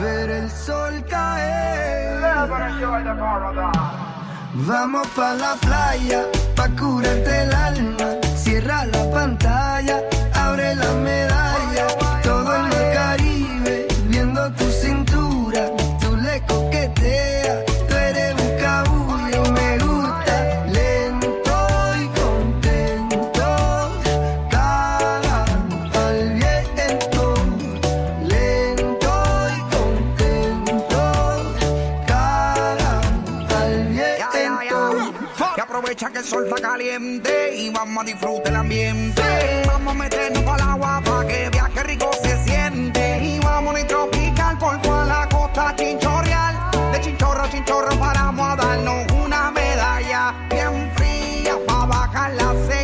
ver el sol caer. Vamos pa la playa, pa curarte el alma. Cierra la pantalla, abre la medalla. Sol está caliente y vamos a disfrutar el ambiente. Vamos a meternos el agua para que vea que rico se siente. Y vamos a tropical por toda la costa chinchorreal. De chinchorro a chinchorro paramos a darnos una medalla bien fría para bajar la sequía.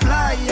Vamos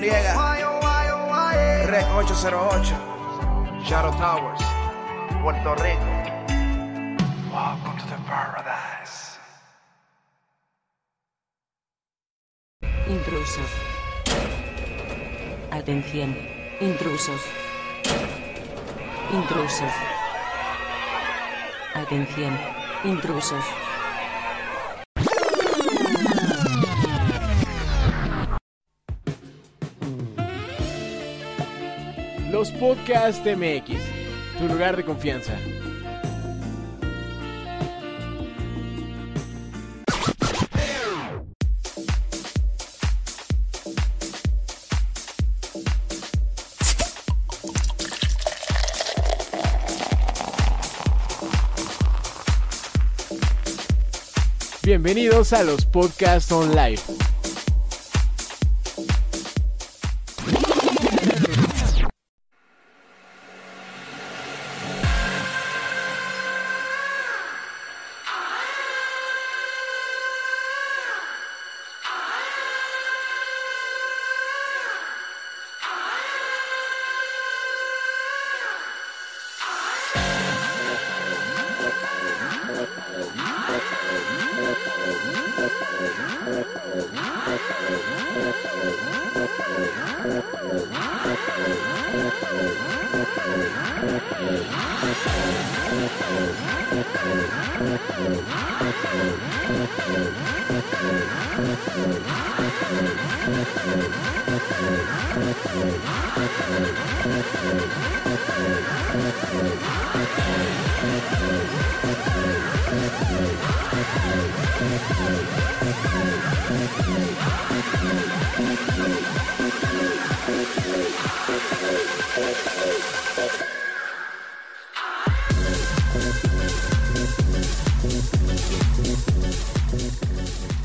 Noriega, Rec 808, Shadow Towers. Puerto Rico. Welcome to the paradise. Intrusos. Atención. Intrusos. Intrusos. Atención. Intrusos. Los Podcast MX, tu lugar de confianza. Bienvenidos a los Podcast On Live.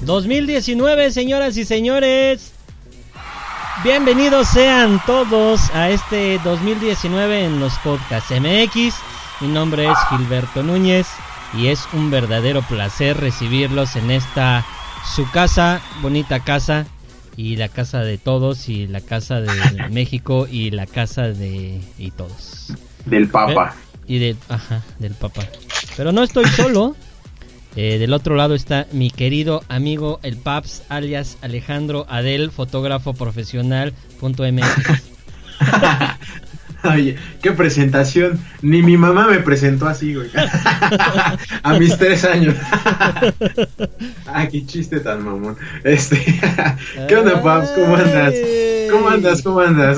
2019, señoras y señores. Bienvenidos sean todos a este 2019 en los podcasts MX. Mi nombre es Gilberto Núñez y es un verdadero placer recibirlos en esta su casa, bonita casa y la casa de todos y la casa de México y la casa de y todos. Del Papa. Y de, ajá, del papá. Pero no estoy solo. Eh, del otro lado está mi querido amigo el Paps, alias Alejandro Adel, fotógrafo profesional. Oye, qué presentación. Ni mi mamá me presentó así, güey. A mis tres años. ah, qué chiste tan mamón. Este, ¿qué onda, Paps? ¿Cómo andas? ¿Cómo andas? ¿Cómo andas?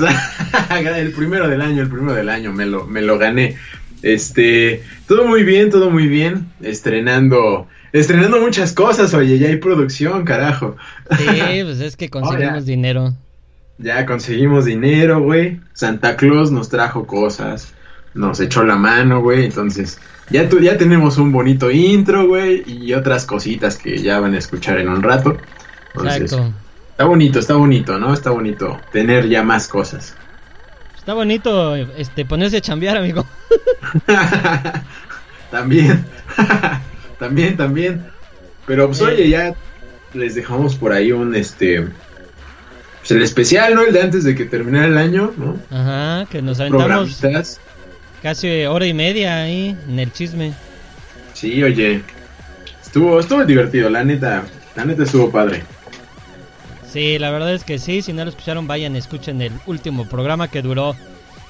el primero del año, el primero del año, me lo, me lo gané. Este, todo muy bien, todo muy bien. Estrenando, estrenando muchas cosas, oye, ya hay producción, carajo. Sí, pues es que conseguimos dinero. Ya conseguimos dinero, güey. Santa Claus nos trajo cosas. Nos echó la mano, güey. Entonces, ya, tu- ya tenemos un bonito intro, güey. Y otras cositas que ya van a escuchar en un rato. Entonces, Exacto. está bonito, está bonito, ¿no? Está bonito tener ya más cosas. Está bonito este ponerse a chambear, amigo. también. también, también. Pero pues Eh. oye, ya les dejamos por ahí un este. Pues el especial, ¿no? El de antes de que terminara el año, ¿no? Ajá, que nos aventamos Programitas. casi hora y media ahí en el chisme. Sí, oye. Estuvo, estuvo divertido, la neta. La neta estuvo padre. Sí, la verdad es que sí. Si no lo escucharon, vayan, escuchen el último programa que duró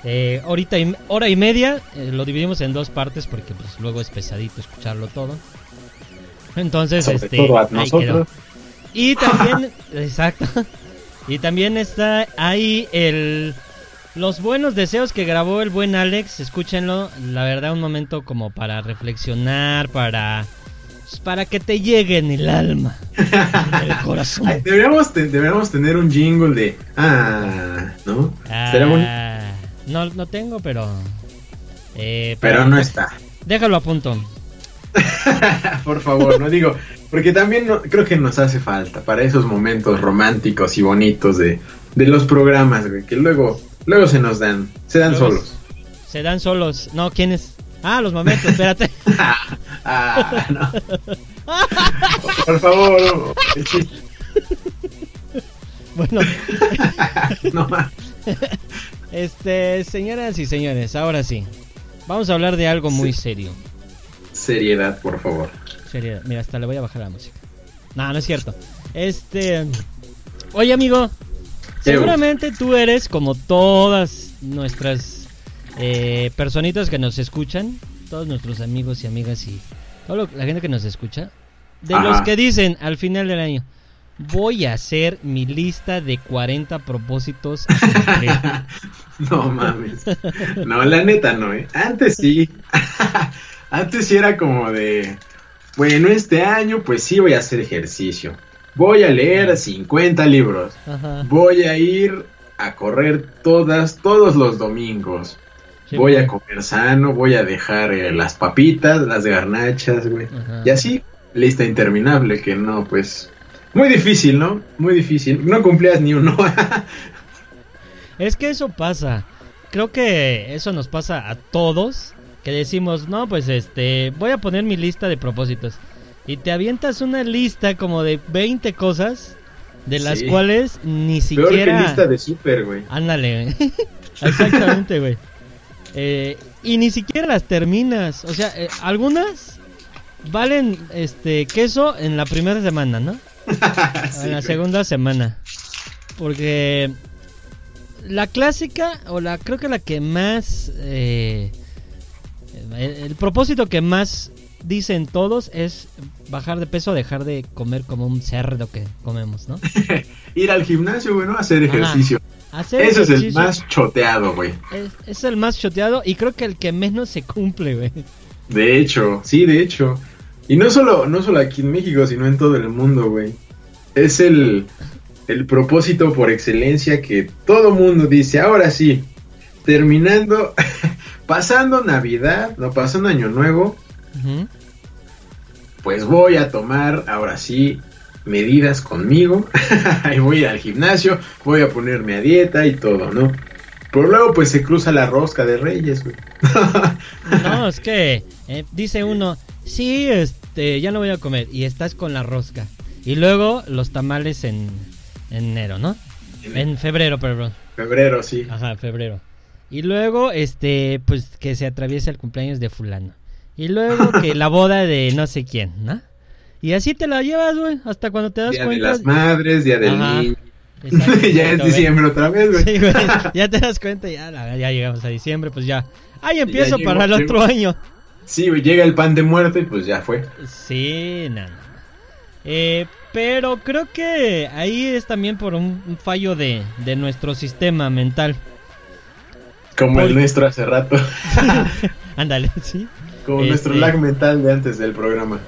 eh, horita y, hora y media. Eh, lo dividimos en dos partes porque pues luego es pesadito escucharlo todo. Entonces, Sobre este, todo a ahí nosotros. quedó. Y también, exacto. Y también está ahí el los buenos deseos que grabó el buen Alex, escúchenlo, la verdad un momento como para reflexionar, para pues, para que te llegue en el alma, en el corazón. Ay, deberíamos, te- deberíamos tener un jingle de. Ah, ¿no? Será. Ah, no, no tengo, pero. eh, Pero no está. Déjalo a punto. Por favor, no digo. Porque también no- creo que nos hace falta para esos momentos románticos y bonitos de, de los programas, güey. Que luego, luego se nos dan. Se dan Luego solos. Se dan solos. No, ¿quiénes? Ah, los momentos, espérate. Ah, no. Por favor, bueno, no más. este, señoras y señores, ahora sí. Vamos a hablar de algo muy serio. Seriedad, por favor. Seriedad. Mira, hasta le voy a bajar la música. No, no es cierto. Este. Oye, amigo. Seguramente tú eres como todas nuestras eh, personitas que nos escuchan. Todos nuestros amigos y amigas y toda lo- la gente que nos escucha. De Ajá. los que dicen al final del año. Voy a hacer mi lista de 40 propósitos. a cumplir". No mames. No, la neta no, ¿eh? Antes sí. Antes sí era como de. Bueno, este año pues sí voy a hacer ejercicio. Voy a leer 50 libros. Ajá. Voy a ir a correr todas, todos los domingos. Sí, voy a comer sano, voy a dejar eh, las papitas, las garnachas, güey. Ajá. Y así, lista interminable que no, pues... Muy difícil, ¿no? Muy difícil. No cumplías ni uno. Es que eso pasa. Creo que eso nos pasa a todos. Que decimos, no, pues este, voy a poner mi lista de propósitos. Y te avientas una lista como de 20 cosas. De las Sí. cuales ni Peor siquiera... que lista de súper, güey. Ándale, güey. Exactamente, güey. Eh, y ni siquiera las terminas. O sea, eh, algunas valen este queso en la primera semana, ¿no? a la segunda semana. Porque la clásica, o la creo que la que más... eh, el, el propósito que más dicen todos es bajar de peso, dejar de comer como un cerdo que comemos, ¿no? Ir al gimnasio, güey, ¿no? Hacer ejercicio. Hacer Ese es el ejercicio más choteado, güey. es, es el más choteado y creo que el que menos se cumple, güey. De hecho, sí, de hecho. Y no solo, no solo aquí en México, sino en todo el mundo, güey. Es el, el propósito por excelencia que todo mundo dice, ahora sí, terminando, pasando Navidad, no pasando Año Nuevo, pues voy a tomar, ahora sí, medidas conmigo. y voy al gimnasio, voy a ponerme a dieta y todo, ¿no? Pero luego pues se cruza la rosca de reyes, güey. No, es que eh, dice uno, sí, este, ya no voy a comer y estás con la rosca. Y luego los tamales en, en enero, ¿no? En febrero, perdón. Febrero, sí. Ajá, febrero. Y luego, este, pues que se atraviesa el cumpleaños de fulano. Y luego que la boda de no sé quién, ¿no? Y así te la llevas, güey, hasta cuando te das Día de cuenta. las madres, día del niño. Ya es diciembre otra vez, güey. Sí, güey, ya te das cuenta, ya, ya llegamos a diciembre, pues ya. Ahí empiezo para el otro año. Sí, güey, llega el pan de muerto y pues ya fue. Sí, nada. Eh, pero creo que ahí es también por un, un fallo de, de nuestro sistema mental. Como el nuestro hace rato. Ándale, sí. Como Este- nuestro lag mental de antes del programa.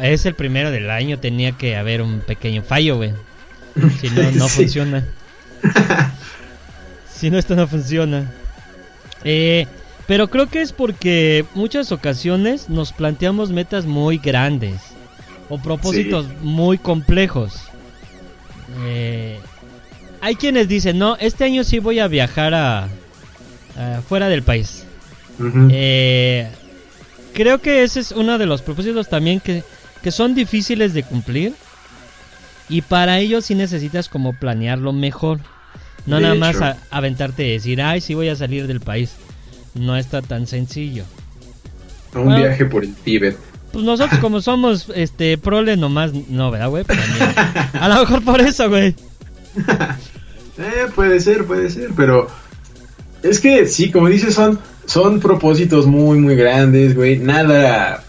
Es el primero del año, tenía que haber un pequeño fallo, güey. Si no, no Sí. funciona. si no, esto no funciona. Eh, pero creo que es porque muchas ocasiones nos planteamos metas muy grandes o propósitos muy complejos. Eh, hay quienes dicen, no, este año sí voy a viajar a, a fuera del país. Eh, creo que ese es uno de los propósitos también que, que son difíciles de cumplir. Y para ello sí necesitas como planearlo mejor. No De nada más a- aventarte y decir, ay, sí voy a salir del país. No está tan sencillo. un bueno. viaje por el Tíbet. Pues nosotros como somos este prole nomás, no, ¿verdad, güey? También- A lo mejor por eso, güey. Eh, puede ser, puede ser, pero es que sí, como dices, son, son propósitos muy, muy grandes, güey. Nada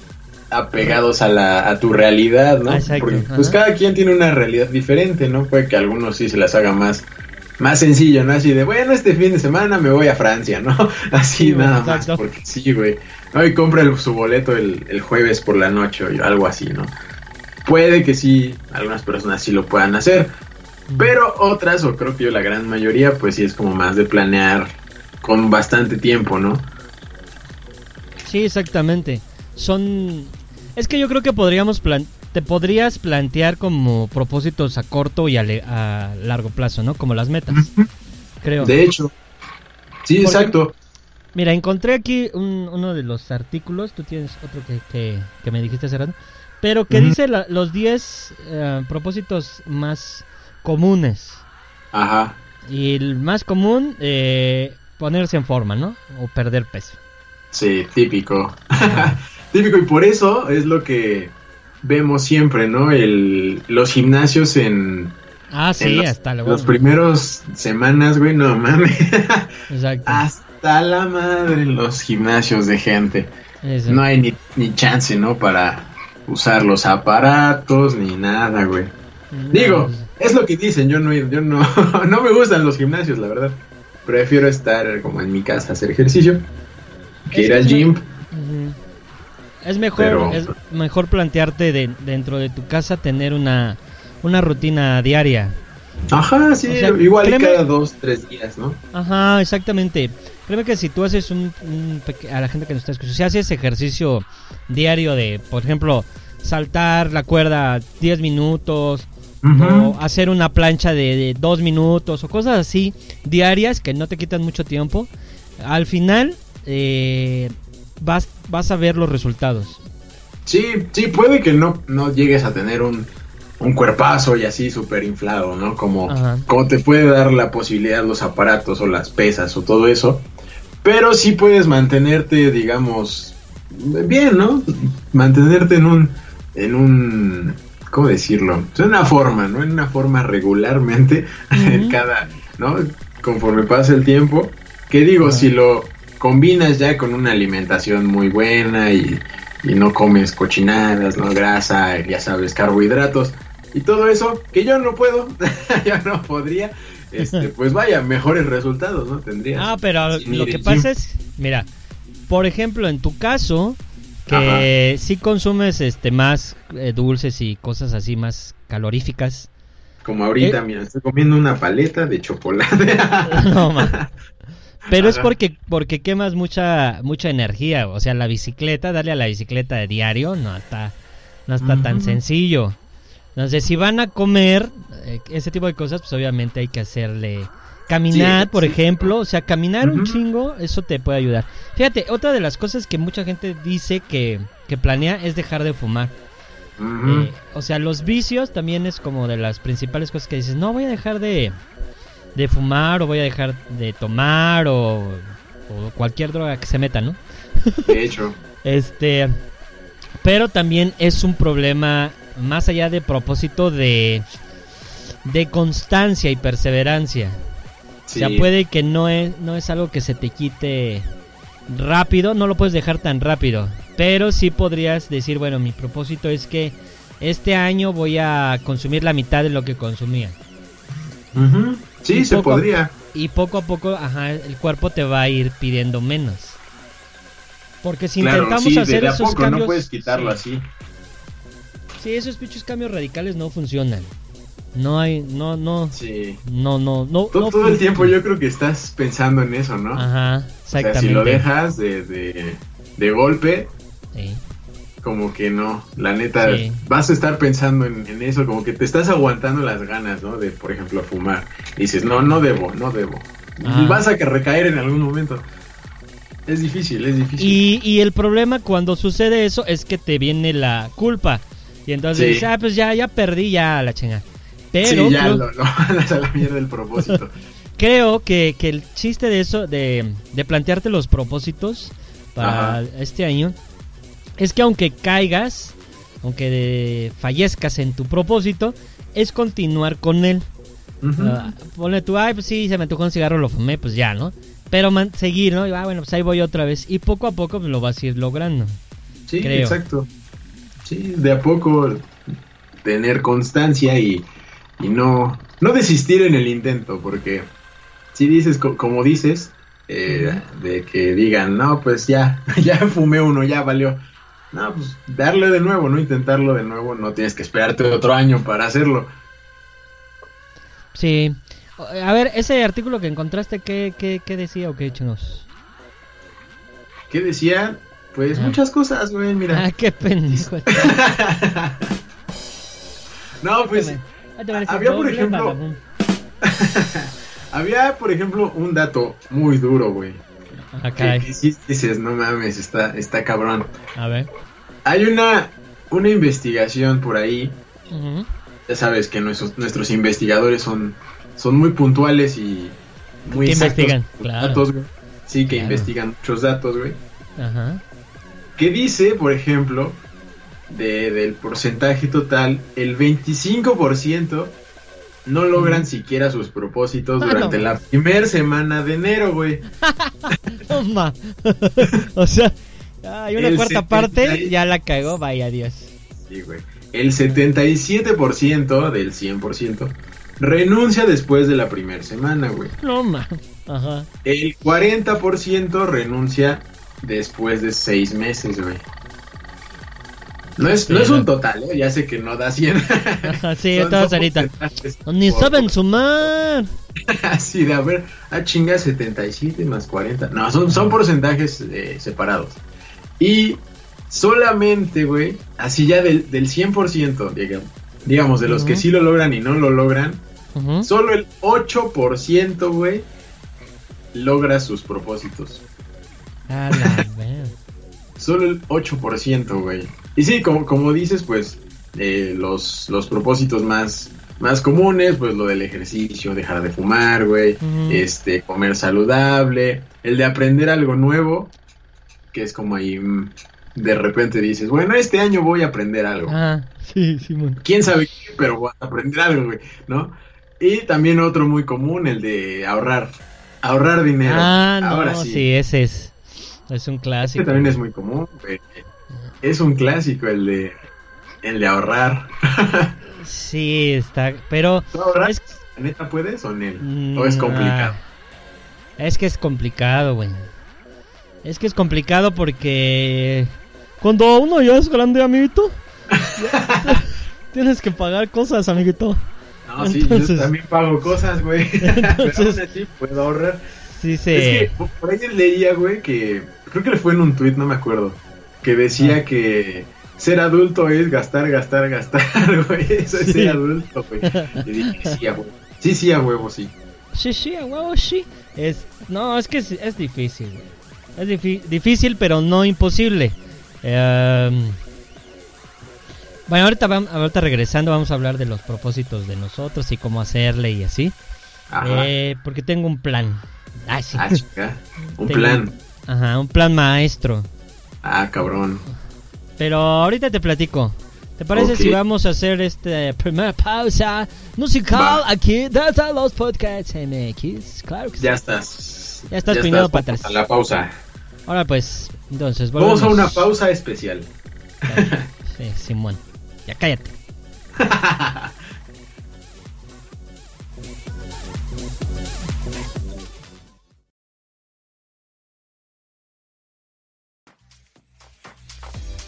apegados a, la, a tu realidad, ¿no? Exacto, Porque pues ajá. cada quien tiene una realidad diferente, ¿no? Puede que a algunos sí se las haga más, más sencillo, ¿no? Así de, bueno, este fin de semana me voy a Francia, ¿no? Así Sí, nada exacto. más, porque sí, güey. No, y compra el- su boleto el, el jueves por la noche o algo así, ¿no? Puede que sí, algunas personas sí lo puedan hacer, pero otras, o creo que yo la gran mayoría, pues sí es como más de planear con bastante tiempo, ¿no? Sí, exactamente. Son... Es que yo creo que podríamos plan... Te podrías plantear como propósitos a corto y a, le- a largo plazo, ¿no? Como las metas. Creo. De hecho. Sí, Porque- exacto. Mira, encontré aquí un- uno de los artículos. Tú tienes otro que, que, que me dijiste hace rato. Pero que dice la- los 10 eh, propósitos más comunes. Ajá. Y el más común, eh, ponerse en forma, ¿no? O perder peso. Sí, típico. típico, y por eso es lo que vemos siempre, ¿no? El, los gimnasios en, Ah, en sí, los, hasta luego. los primeros semanas, güey, no mames. Exacto. Hasta la madre en los gimnasios de gente. Eso. No hay ni, ni chance, ¿no? Para usar los aparatos ni nada, güey. Digo, es lo que dicen, yo no, yo no, no me gustan los gimnasios, la verdad. Prefiero estar como en mi casa, hacer ejercicio, que Es ir al gym. Es mejor, Pero- es mejor plantearte de, dentro de tu casa tener una, una rutina diaria. Ajá, sí, O sea, igual créeme- cada dos, tres días, ¿no? Ajá, exactamente. Créeme que si tú haces un, un a la gente que nos está escuchando, si haces ejercicio diario de, por ejemplo, saltar la cuerda 10 minutos o hacer una plancha de, de 2 minutos o cosas así diarias que no te quitan mucho tiempo, al final eh, vas, vas a ver los resultados. Sí, sí, puede que no, no llegues a tener un, un cuerpazo y así súper inflado, ¿no? Como, Ajá. como te puede dar la posibilidad los aparatos o las pesas o todo eso. Pero sí puedes mantenerte, digamos, bien, ¿no? Mantenerte en un, en un ¿cómo decirlo? Es una forma, ¿no? En una forma regularmente, en cada, ¿no? Conforme pasa el tiempo, que digo, si lo combinas ya con una alimentación muy buena y, y no comes cochinadas, ¿no? Grasa, ya sabes, carbohidratos y todo eso, que yo no puedo, yo no podría, este, pues vaya, mejores resultados, ¿no? Tendrías. Ah, pero lo que pasa es, mira, por ejemplo, en tu caso, que sí consumes este más eh, dulces y cosas así más caloríficas. Como ahorita, eh. mira, estoy comiendo una paleta de chocolate. no, ma. Pero es Ajá. porque porque quemas mucha mucha energía, o sea, la bicicleta, darle a la bicicleta de diario no está no está tan sencillo. Entonces, si van a comer eh, ese tipo de cosas, pues obviamente hay que hacerle caminar, Sí, por sí. ejemplo, o sea, caminar un chingo, eso te puede ayudar. Fíjate, otra de las cosas que mucha gente dice que que planea es dejar de fumar. Eh, o sea, los vicios también es como de las principales cosas que dices, no voy a dejar de, de fumar o voy a dejar de tomar o, o cualquier droga que se meta, ¿no? De hecho, Este, pero también es un problema más allá de propósito de, de constancia y perseverancia. Sí. O sea, puede que no es, no es algo que se te quite rápido, no lo puedes dejar tan rápido. Pero sí podrías decir, bueno, mi propósito es que este año voy a consumir la mitad de lo que consumía. Ujú. Sí, Y se poco podría. Y poco a poco, ajá, el cuerpo te va a ir pidiendo menos. Porque si claro, intentamos sí, hacer esos poco, cambios... no puedes quitarlo sí, así. Sí, esos pinches cambios radicales no funcionan. No hay, no, no, Sí. no, no, no. Todo, no todo el tiempo yo creo que estás pensando en eso, ¿no? Ajá, o sea, exactamente. si lo dejas de, de, de golpe, Sí. como que no. La neta, Sí. vas a estar pensando en, en eso, como que te estás aguantando las ganas, ¿no? De, por ejemplo, fumar. Y dices, no, no debo, no debo. Y vas a que recaer en algún momento. Es difícil, es difícil. Y, y el problema cuando sucede eso es que te viene la culpa. Y entonces Sí. dices, ah, pues ya, ya perdí ya la chinga. Pero sí, ya creo, lo, lo a la mierda del propósito. creo que, que el chiste de eso, de, de plantearte los propósitos para Ajá. este año, es que aunque caigas, aunque de- fallezcas en tu propósito, es continuar con él. Ujú. Ah, ponle tú, ay, pues sí, se me tocó un cigarro, lo fumé, pues ya, ¿no? Pero man- seguir, ¿no? Y, ah, bueno, pues ahí voy otra vez. Y poco a poco pues, lo vas a ir logrando. Sí, creo. exacto. Sí, de a poco tener constancia y, y no, no desistir en el intento, porque si dices, co- como dices, eh, de que digan, no, pues ya, ya fumé uno, ya valió. No, pues darle de nuevo, no intentarlo de nuevo, no tienes que esperarte otro año para hacerlo. Sí. A ver, ese artículo que encontraste, ¿qué, qué, qué decía o qué chingos? ¿Qué decía? Pues Ah. muchas cosas, güey, mira. Ah, qué pendejo. no, pues había, por ejemplo, había, por ejemplo, un dato muy duro, güey. Ah, Que, que dices, no mames, está, está cabrón. A ver. Hay una, una investigación por ahí. Ya sabes que nuestros, nuestros investigadores son, son muy puntuales y muy Que exactos investigan, claro. datos, güey. Sí, que Claro. investigan muchos datos, güey. Ajá. Que dice, por ejemplo, de, del porcentaje total, el 25% no logran siquiera sus propósitos Ah, durante la primera semana de enero, güey. Toma. o sea, hay una El cuarta 70 parte, ya la cagó, vaya Dios. Sí, güey. El 77% del 100% renuncia después de la primera semana, güey. No, ma. Ajá. El 40% renuncia después de 6 meses, güey. No es, no es un total, ¿eh? ya sé que no da 100. Ajá, sí, todos ahorita. porcentajes Ni saben sumar. Así de, a ver, a chinga 77 más 40. No, son, son porcentajes eh, separados. Y solamente, güey, así ya del, del 100%, digamos, digamos, de los que Ujú. sí lo logran y no lo logran, Ujú. solo el 8%, güey, logra sus propósitos. A la Solo el 8%, güey. Y sí, como, como dices, pues eh, los, los propósitos más, más comunes, pues lo del ejercicio, dejar de fumar, güey, este, comer saludable, el de aprender algo nuevo, que es como ahí mm, de repente dices, bueno, este año voy a aprender algo. Ah, sí, Simón. quién sabe qué, pero voy a aprender algo, güey, ¿no? Y también otro muy común, el de ahorrar. Ahorrar dinero. Ah, no, Ahora sí. sí. ese es. Es un clásico. Este también es muy común, güey. Es un clásico el de el de ahorrar. Sí, está. Pero. ¿Tú ahorrar? Es, ¿La neta puedes o no? Mm, ¿O es complicado? ah, es que es complicado, güey. Es que es complicado porque. Cuando uno ya es grande, amiguito. tienes que pagar cosas, amiguito. No, sí, entonces- yo también pago cosas, güey. Pero Entonces- aún así puedo ahorrar. Sí, se. Es que por ahí leía, güey, que creo que le fue en un tweet, no me acuerdo, que decía Ah. que ser adulto es gastar, gastar, gastar, güey. Eso es Sí. ser adulto, güey. Y dije, sí, a huevo. Sí, sí, a huevo, sí. Sí, sí, a huevo, sí. Es, no, es que es, es difícil. güey. Es difi- difícil, pero no imposible. Em, bueno, ahorita, vam- ahorita regresando vamos a hablar de los propósitos de nosotros y cómo hacerle y así. Eh, porque tengo un plan. Ah, sí. Ah, chica. Un Tengo- plan. Ajá, un plan maestro. Ah, cabrón. Pero ahorita te platico. ¿Te parece si vamos a hacer este primera pausa musical Va. aquí desde los podcasts MX? Claro que sí. Ya estás. Ya estás peinado para atrás. La pausa. Ahora pues, entonces Vamos a volvemos. una pausa especial. Sí, Simón. Ya cállate.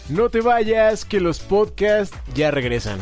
No te vayas, que los podcasts ya regresan.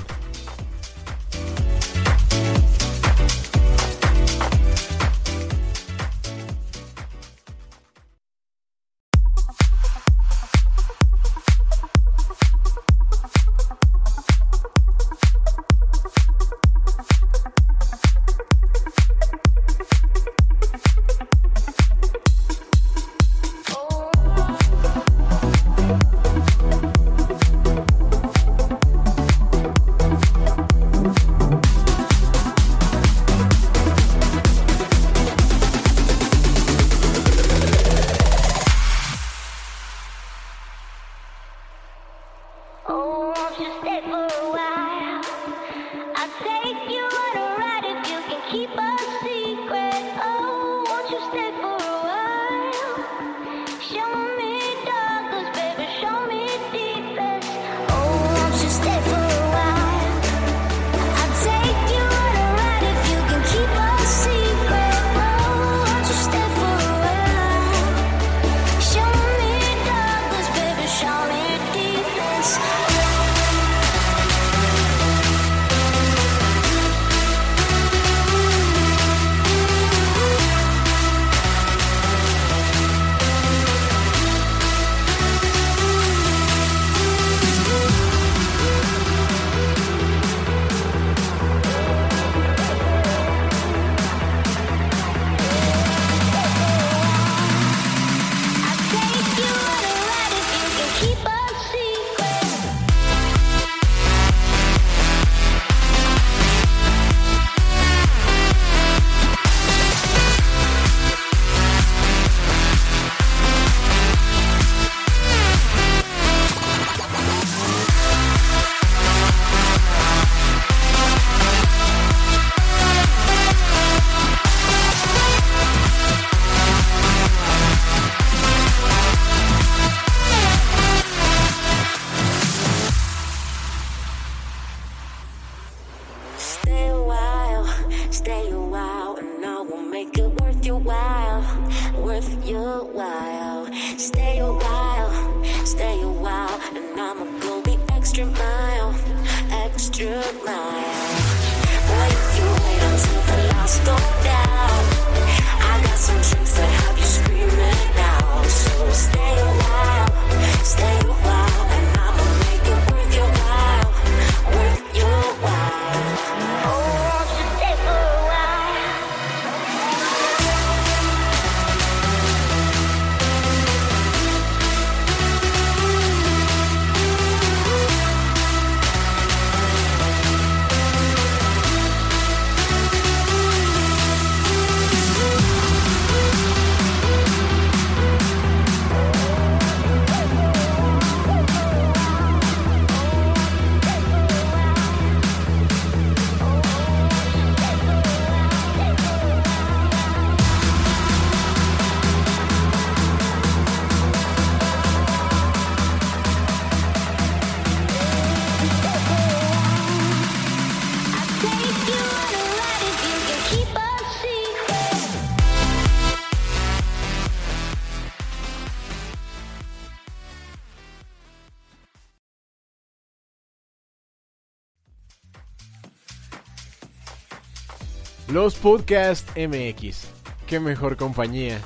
Los Podcast MX. Qué mejor compañía.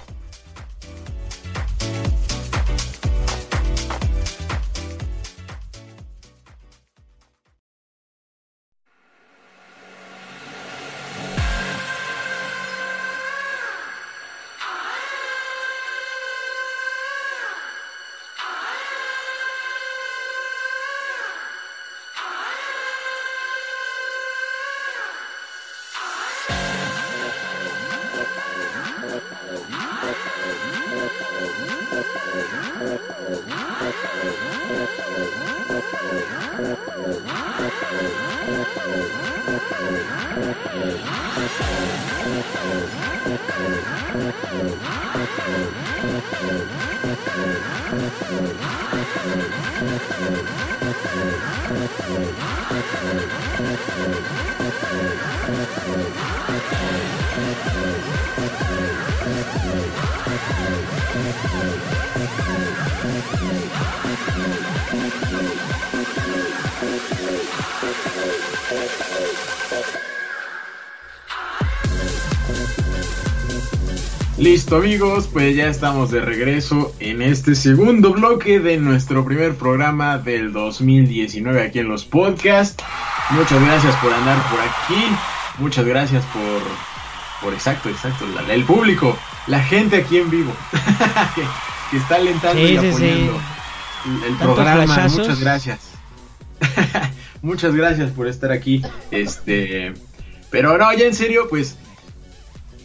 Listo amigos, pues ya estamos de regreso en este segundo bloque de nuestro primer programa del 2019 aquí en los podcasts. Muchas gracias por andar por aquí, muchas gracias por, por exacto, exacto, la- el público, la gente aquí en vivo que, que está alentando Sí, y sí, sí. apoyando el, programa. flashazos. Muchas gracias. muchas gracias por estar aquí. Este, pero no, ya en serio, pues,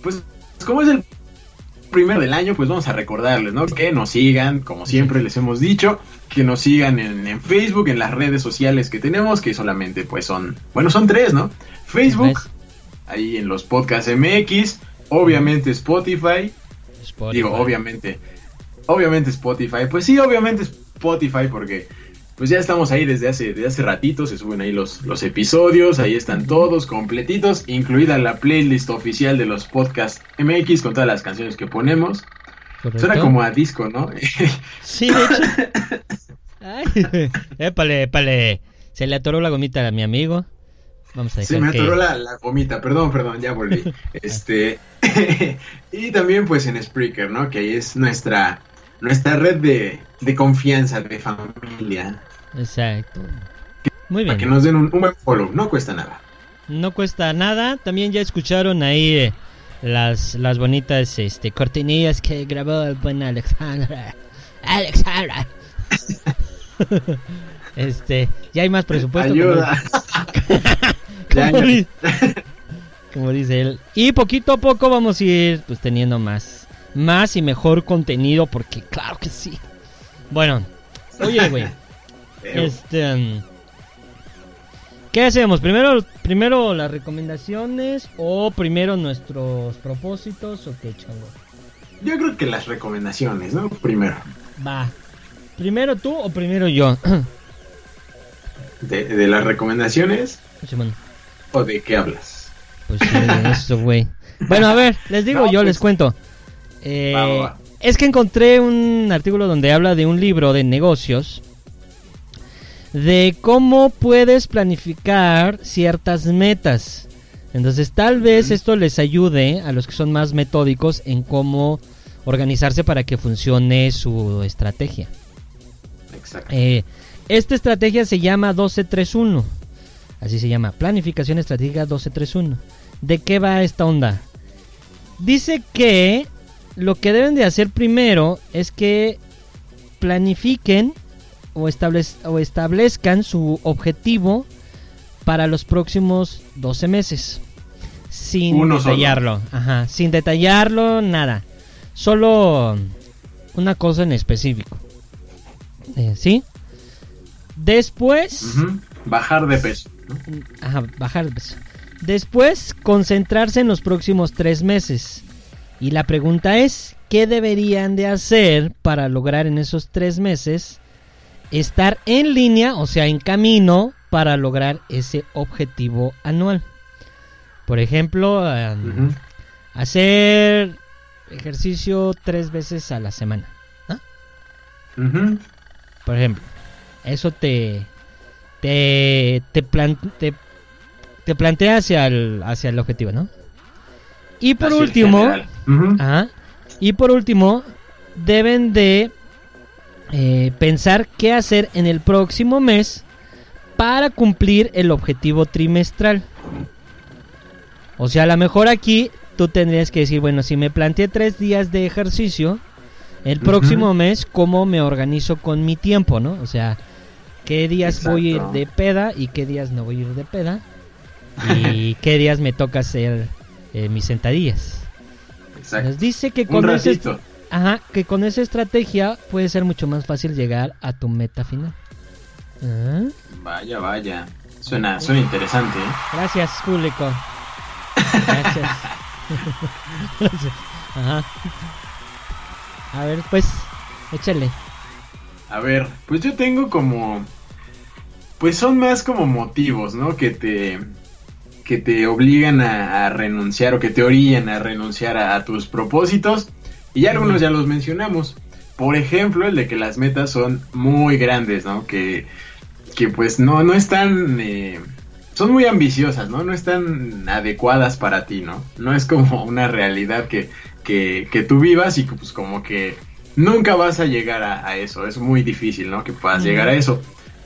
pues, como es el primero del año, pues vamos a recordarles, ¿no? Que nos sigan, como siempre les hemos dicho, que nos sigan en, en Facebook, en las redes sociales que tenemos, que solamente pues son, bueno, son tres, ¿no? Facebook. Ahí en los podcasts MX, obviamente Spotify, Spotify. digo, obviamente, obviamente Spotify, pues sí, obviamente Spotify, porque pues ya estamos ahí desde hace, desde hace ratito, se suben ahí los, los episodios, ahí están todos completitos, incluida la playlist oficial de los podcasts MX con todas las canciones que ponemos. ¿Correcto? Suena como a disco, ¿no? Sí, de hecho. Ay, épale, épale. Se le atoró la gomita a mi amigo. Vamos a Se me que... atoró la, la gomita, perdón, perdón, ya volví. Este, y también pues en Spreaker, ¿no? Que ahí es nuestra, nuestra red de, de confianza, de familia. Exacto. Muy Para bien. que nos den un, un buen follow, no cuesta nada. No cuesta nada. También ya escucharon ahí eh, las, las bonitas este, cortinillas que grabó el buen Alexandra. Alexandra. este, ya hay más presupuesto. Ayuda. como, Como dice él. Y poquito a poco vamos a ir pues teniendo más, más y mejor contenido porque claro que sí. Bueno, oye, güey. Este. mm, ¿Qué hacemos? ¿Primero, ¿Primero las recomendaciones o primero nuestros propósitos o qué, chavo? Yo creo que las recomendaciones, ¿no? Primero. Va. ¿Primero tú o primero yo? De, de las recomendaciones Simón, o de qué hablas. pues sí, eso, güey. Bueno, a ver, les digo, No, yo pues- les cuento. Eh, Va, va, va. Es que encontré un artículo donde habla de un libro de negocios de cómo puedes planificar ciertas metas. Entonces, tal vez esto les ayude a los que son más metódicos en cómo organizarse para que funcione su estrategia. Exacto. Eh, esta estrategia se llama 1231. Así se llama, Planificación Estratégica 1231. ¿De qué va esta onda? Dice que lo que deben de hacer primero es que planifiquen o, establez- o establezcan su objetivo para los próximos 12 meses. Sin Uno solo. detallarlo. Ajá, sin detallarlo, nada. Solo una cosa en específico. Eh, ¿Sí? Después... Bajar de peso. ¿No? Ajá, bajar. Después, concentrarse en los próximos tres meses. Y la pregunta es, ¿qué deberían de hacer para lograr en esos tres meses estar en línea, o sea, en camino, para lograr ese objetivo anual? Por ejemplo, em, hacer ejercicio tres veces a la semana. Ujú. Por ejemplo, eso te te te, plan- te, te plantea hacia el hacia el objetivo, ¿no? Y por Así último. Ajá. Y por último, deben de eh, pensar qué hacer en el próximo mes para cumplir el objetivo trimestral. O sea, a lo mejor aquí tú tendrías que decir, bueno, si me planteé tres días de ejercicio, el próximo mes, ¿cómo me organizo con mi tiempo, no? O sea, ¿qué días voy a ir de peda y qué días no voy a ir de peda? Y qué días me toca hacer eh, mis sentadillas. Exacto. Nos dice que con, ese, ajá, que con esa estrategia puede ser mucho más fácil llegar a tu meta final. Ah, Vaya, vaya. Suena, suena interesante, ¿eh? Gracias, público. Gracias. Gracias. Ajá. A ver, pues, échale. A ver, pues yo tengo como. Pues son más como motivos, ¿no? Que te. Que te obligan a, a renunciar o que te orillan a renunciar a, a tus propósitos. Y ya algunos ya los mencionamos. Por ejemplo, el de que las metas son muy grandes, ¿no? Que, que pues no, no están. eh, son muy ambiciosas, ¿no? No están adecuadas para ti, ¿no? No es como una realidad que, que, que tú vivas y que pues como que nunca vas a llegar a, a eso. Es muy difícil, ¿no? Que puedas llegar a eso.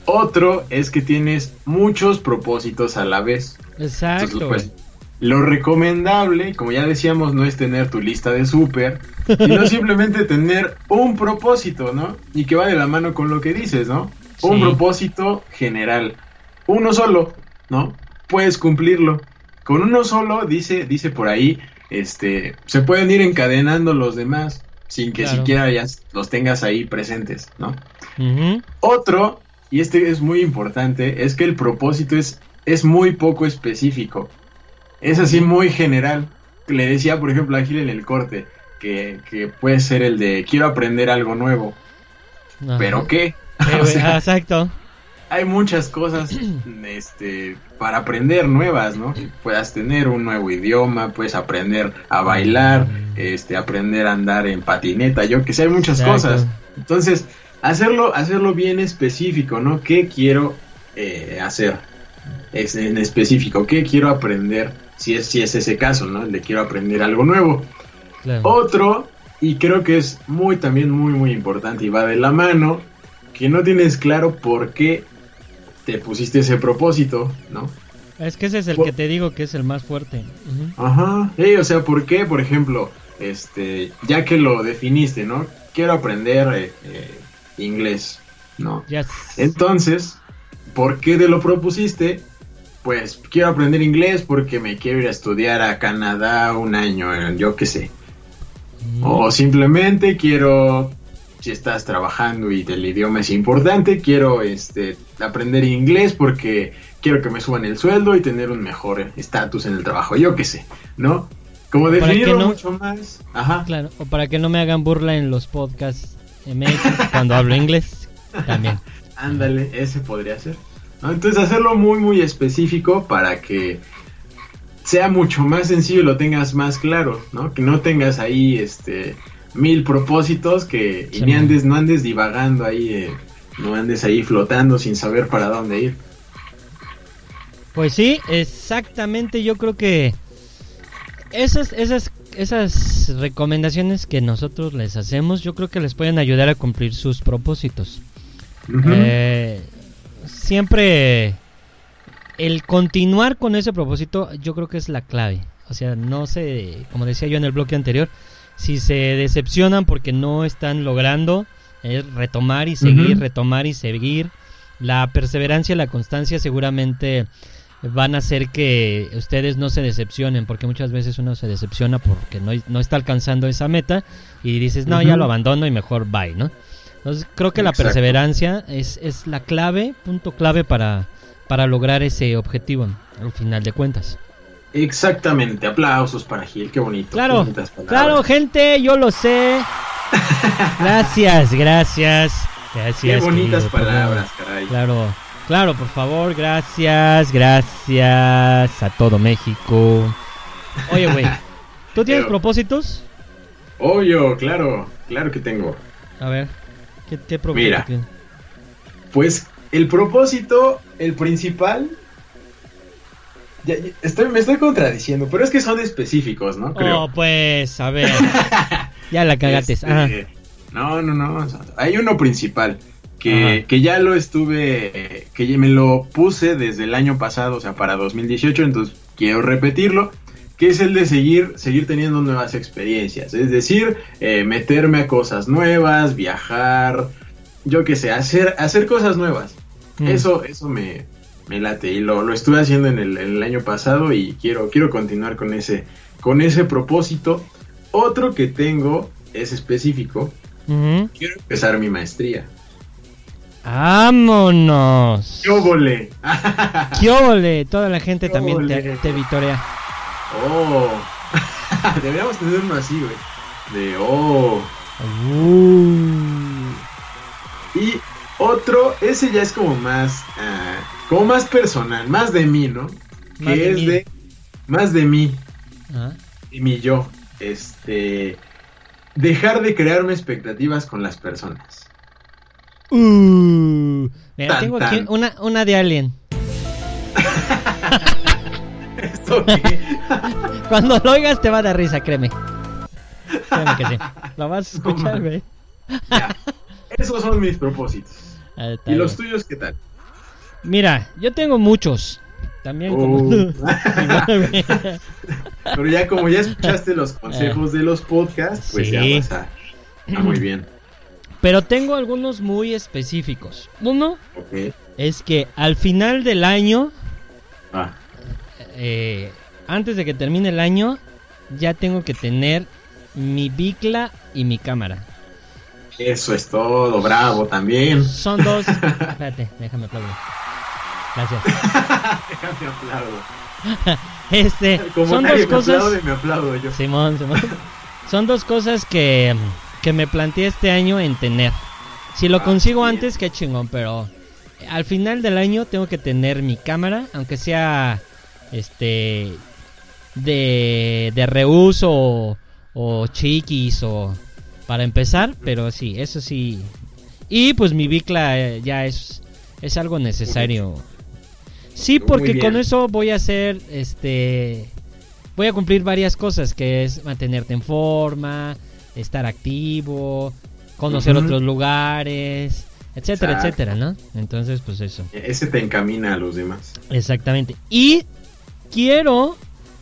Otro es que tienes muchos propósitos a la vez. Exacto. Entonces, pues, lo recomendable, como ya decíamos, no es tener tu lista de súper, sino simplemente tener un propósito, ¿no? Y que va de la mano con lo que dices, ¿no? Un propósito general. Uno solo, ¿no? Puedes cumplirlo. Con uno solo, dice, dice por ahí, este, se pueden ir encadenando los demás sin que Claro. siquiera ya los tengas ahí presentes, ¿no? Otro, y este es muy importante, es que el propósito es, es muy poco específico. Es así muy general. Le decía, por ejemplo, a Gil en el corte, que, que puede ser el de quiero aprender algo nuevo. Ajá. ¿Pero qué? Pero, O sea, exacto. Hay muchas cosas este, para aprender nuevas, ¿no? Puedas tener un nuevo idioma, puedes aprender a bailar, este, aprender a andar en patineta, yo que sé, hay muchas Exacto. cosas. Entonces, hacerlo, hacerlo bien específico, ¿no? ¿Qué quiero eh, hacer? Es en específico, ¿qué quiero aprender? Si es, si es ese caso, ¿no? El de quiero aprender algo nuevo. Claro. Otro, y creo que es muy también muy muy importante y va de la mano, que no tienes claro por qué te pusiste ese propósito, ¿no? Es que ese es el Por- que te digo que es el más fuerte. Ajá. Ey, o sea, ¿por qué? Por ejemplo, este, ya que lo definiste, ¿no? Quiero aprender eh, eh, inglés, ¿no? Ya. s- Entonces, ¿por qué te lo propusiste? Pues quiero aprender inglés porque me quiero ir a estudiar a Canadá un año, yo qué sé. Ujú. O simplemente quiero, si estás trabajando y el idioma es importante, quiero este, aprender inglés porque quiero que me suban el sueldo y tener un mejor estatus en el trabajo, yo qué sé, ¿no? Como definirlo no- mucho más. Ajá. Claro, o para que no me hagan burla en los podcasts MX cuando hablo inglés. También. Ándale, ese podría ser. ¿no? Entonces hacerlo muy muy específico para que sea mucho más sencillo y lo tengas más claro, ¿no? Que no tengas ahí este mil propósitos que y Sí, ni man. andes, no andes divagando ahí, eh, no andes ahí flotando sin saber para dónde ir. Pues sí, exactamente. Yo creo que esas, esas, esas recomendaciones que nosotros les hacemos, yo creo que les pueden ayudar a cumplir sus propósitos. Eh, siempre el continuar con ese propósito, yo creo que es la clave. O sea, no se, como decía yo en el bloque anterior, si se decepcionan porque no están logrando, es retomar y seguir, retomar y seguir. La perseverancia y la constancia seguramente van a hacer que ustedes no se decepcionen, porque muchas veces uno se decepciona porque no, no está alcanzando esa meta y dices, no, ya lo abandono y mejor bye, ¿no? Entonces creo que la Exacto. perseverancia es, es la clave, punto clave para, para lograr ese objetivo al final de cuentas. Exactamente, aplausos para Gil, qué bonito. Claro, claro, gente, yo lo sé. Gracias, gracias, gracias. Qué bonitas querido, palabras, favor. caray. Claro, claro, por favor, gracias, gracias a todo México. Oye, güey, ¿tú tienes Pero- propósitos? Obvio, claro, claro que tengo. A ver, ¿qué, qué propósito Mira. tienes? Pues el propósito, el principal, ya- estoy, me estoy contradiciendo, pero es que son específicos, ¿no? Creo. Oh, pues, a ver. ya la cagaste. Este. No, no, no. hay uno principal que, que ya lo estuve, que me lo puse desde el año pasado, o sea, para 2018, entonces quiero repetirlo, que es el de seguir, seguir teniendo nuevas experiencias, es decir, eh, meterme a cosas nuevas, viajar, yo qué sé, hacer, hacer cosas nuevas. Mm. Eso, eso me, me late y lo, lo estuve haciendo en el, el año pasado y quiero, quiero continuar con ese, con ese propósito. Otro que tengo es específico, quiero empezar mi maestría. ¡Vámonos! ¡Qué óvole! ¡Qué óvole! Toda la gente ¡Qué también te, te vitorea. ¡Oh! Deberíamos tener uno así, güey. De oh. Uh. Y otro, ese ya es como más, ah, como más personal, más de mí, ¿no? Más que de es mí. de, más de mí, Ah. y mi yo. Este, dejar de crearme expectativas con las personas. Uh. Mira, Tan, tengo aquí una, una de Alien. ¿Esto qué? Cuando lo oigas te va a dar risa, créeme. Créeme que sí. Lo vas a escuchar, güey. Esos son mis propósitos. Ah, ¿Y los tuyos qué tal? Mira, yo tengo muchos. También como Uh. güey. Pero ya como ya escuchaste los consejos de los podcasts, pues Sí. ya vas a... Ah, muy bien. Pero tengo algunos muy específicos. Uno es que al final del año, Ah, eh, antes de que termine el año, ya tengo que tener mi bicla y mi cámara. eso es todo, bravo también. Son dos. Espérate, déjame aplaudir. Gracias. Déjame aplaudo. Este, Como son nadie dos me cosas. aplaude, me aplaudo yo. Simón, Simón. Son dos cosas que, que me planteé este año en tener. Si lo Ah, consigo bien. antes, qué chingón, pero al final del año tengo que tener mi cámara, aunque sea este de, de reuso o, o chiquis o para empezar, pero sí, eso sí. Y pues mi bicla eh, ya es, es algo necesario. Sí, porque con eso voy a hacer este voy a cumplir varias cosas, que es mantenerte en forma, estar activo, conocer otros lugares, etcétera, Exacto. etcétera, ¿no? Entonces, pues eso. Ese te encamina a los demás. Exactamente. Y quiero,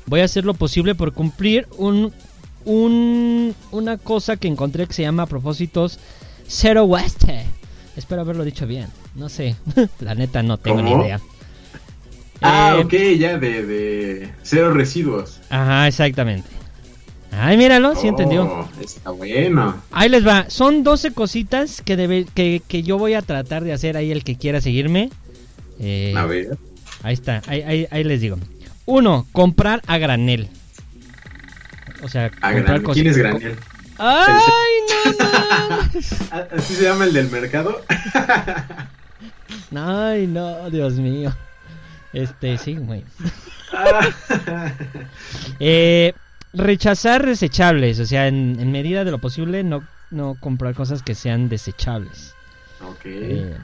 voy a hacer lo posible por cumplir un, un una cosa que encontré que se llama propósitos Zero Waste. Espero haberlo dicho bien. No sé, la neta no tengo ni idea. Ah, Eh, ok, ya de, de cero residuos. Ajá, exactamente. Ay, míralo, sí entendió. Oh, está bueno. Ahí les va. Son 12 cositas que, debe, que, que yo voy a tratar de hacer ahí el que quiera seguirme. Eh, A ver. Ahí está, ahí, ahí, ahí les digo. Uno, comprar a granel. O sea, A comprar granel. ¿Quién es granel? ¡Ay, no, no! ¿Así se llama el del mercado? Ay, no, Dios mío. Este, sí, güey. Eh, rechazar desechables. O sea, en, en medida de lo posible, no, no comprar cosas que sean desechables. ok. Eh,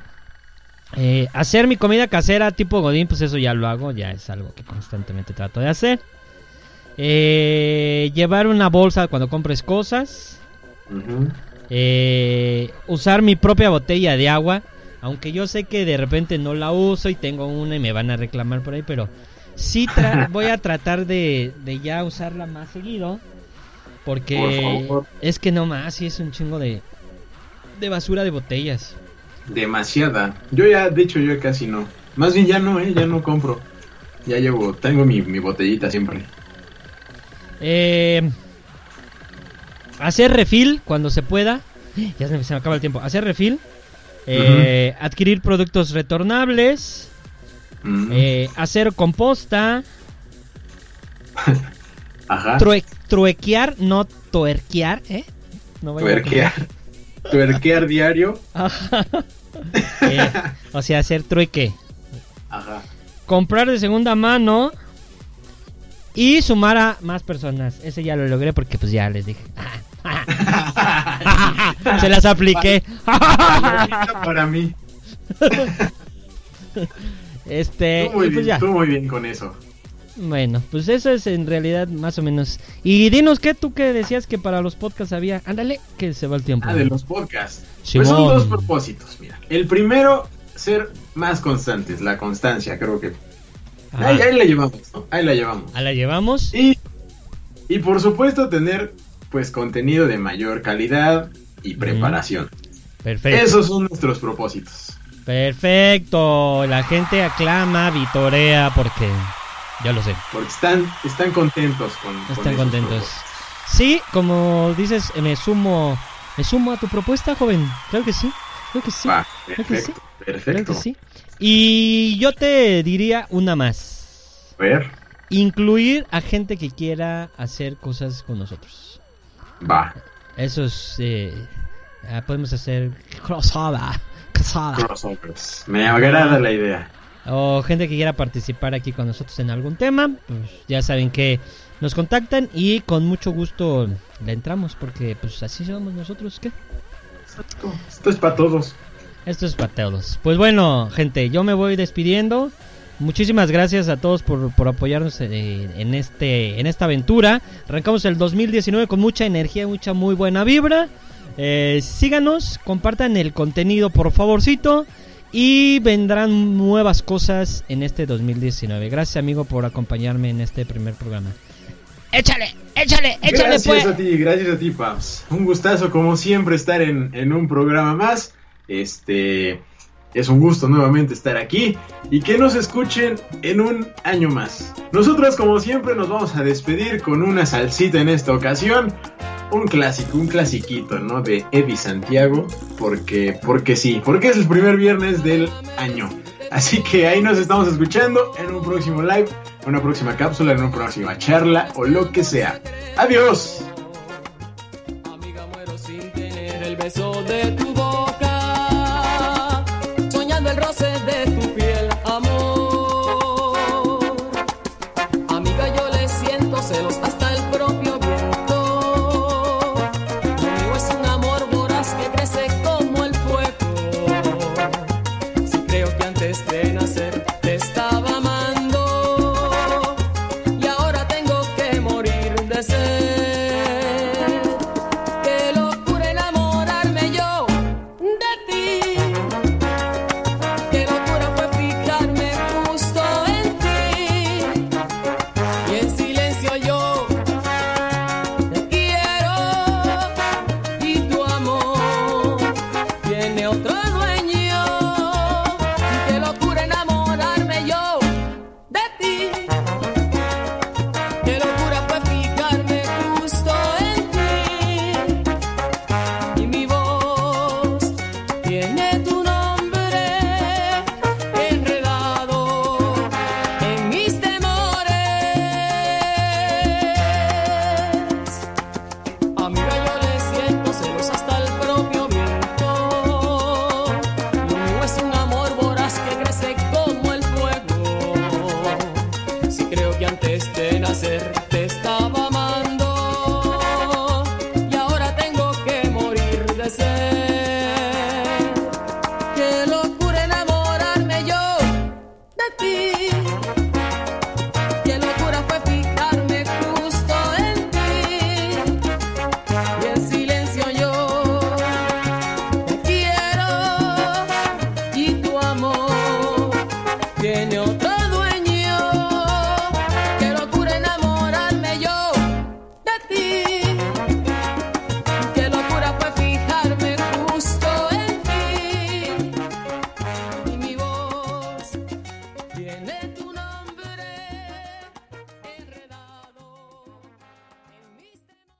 eh, hacer mi comida casera tipo Godín, pues eso ya lo hago, ya es algo que constantemente trato de hacer. Eh, llevar una bolsa cuando compres cosas. Eh, usar mi propia botella de agua. Aunque yo sé que de repente no la uso y tengo una y me van a reclamar por ahí, pero sí tra- voy a tratar de, de ya usarla más seguido. Porque Por es que no más, sí es un chingo de, de basura de botellas. Demasiada. Yo ya, de hecho, yo casi no. Más bien ya no, eh, ya no compro. Ya llevo, tengo mi, mi botellita siempre. Eh, hacer refil cuando se pueda. Ya se me, acaba el tiempo. Hacer refil. Eh, Adquirir productos retornables. Eh, hacer composta. Ajá. true- truequear, no tuerquear, ¿eh? No vaya a Tuerquear. Tuerquear diario. Ajá. Eh, o sea, hacer trueque. Ajá. Comprar de segunda mano. Y sumar a más personas. Ese ya lo logré porque pues ya les dije. Se las apliqué. Para mí. Este, Tú muy, pues bien, ya. tú muy bien con eso. Bueno, pues eso es en realidad más o menos. Y dinos qué tú que decías que para los podcasts había. Ándale, que se va el tiempo. Ah, de los podcasts. Simón. Pues son dos propósitos, mira. El primero, ser más constantes, la constancia, creo que. Ahí, ahí la llevamos, ¿no? Ahí la llevamos. ¿A la llevamos? Y, y por supuesto tener pues contenido de mayor calidad y preparación. Perfecto. Esos son nuestros propósitos. Perfecto. La gente aclama, vitorea, porque ya lo sé. Porque están, están contentos con, Están contentos. propósitos. Sí, como dices, me sumo, me sumo a tu propuesta, joven. Creo que sí. Creo que sí. Va, creo que sí. perfecto, Creo perfecto. que sí. Y yo te diría una más. A ver, Incluir a gente que quiera hacer cosas con nosotros. Va, Eso es... eh, ah, podemos hacer crossover. crossover. crossovers. Me agrada la idea. O gente que quiera participar aquí con nosotros en algún tema. Pues ya saben que nos contactan y con mucho gusto le entramos. Porque pues así somos nosotros. ¿Qué? Exacto. Esto es para todos. Esto es para todos. Pues bueno, gente, yo me voy despidiendo. Muchísimas gracias a todos por, por apoyarnos eh, en, este, en esta aventura. Arrancamos el 2019 con mucha energía, mucha muy buena vibra. Eh, síganos, compartan el contenido por favorcito. Y vendrán nuevas cosas en este 2019. Gracias amigo por acompañarme en este primer programa. Échale, échale, échale Gracias pues. a ti, gracias a ti, Paps. Un gustazo, como siempre, estar en, en un programa más. Este es un gusto nuevamente estar aquí y que nos escuchen en un año más. Nosotros, como siempre, nos vamos a despedir con una salsita en esta ocasión. Un clásico, un clasiquito, ¿no? De Eddie Santiago. Porque, porque sí, porque es el primer viernes del año. Así que ahí nos estamos escuchando en un próximo live, en una próxima cápsula, en una próxima charla o lo que sea. Adiós. Amiga, muero sin tener el beso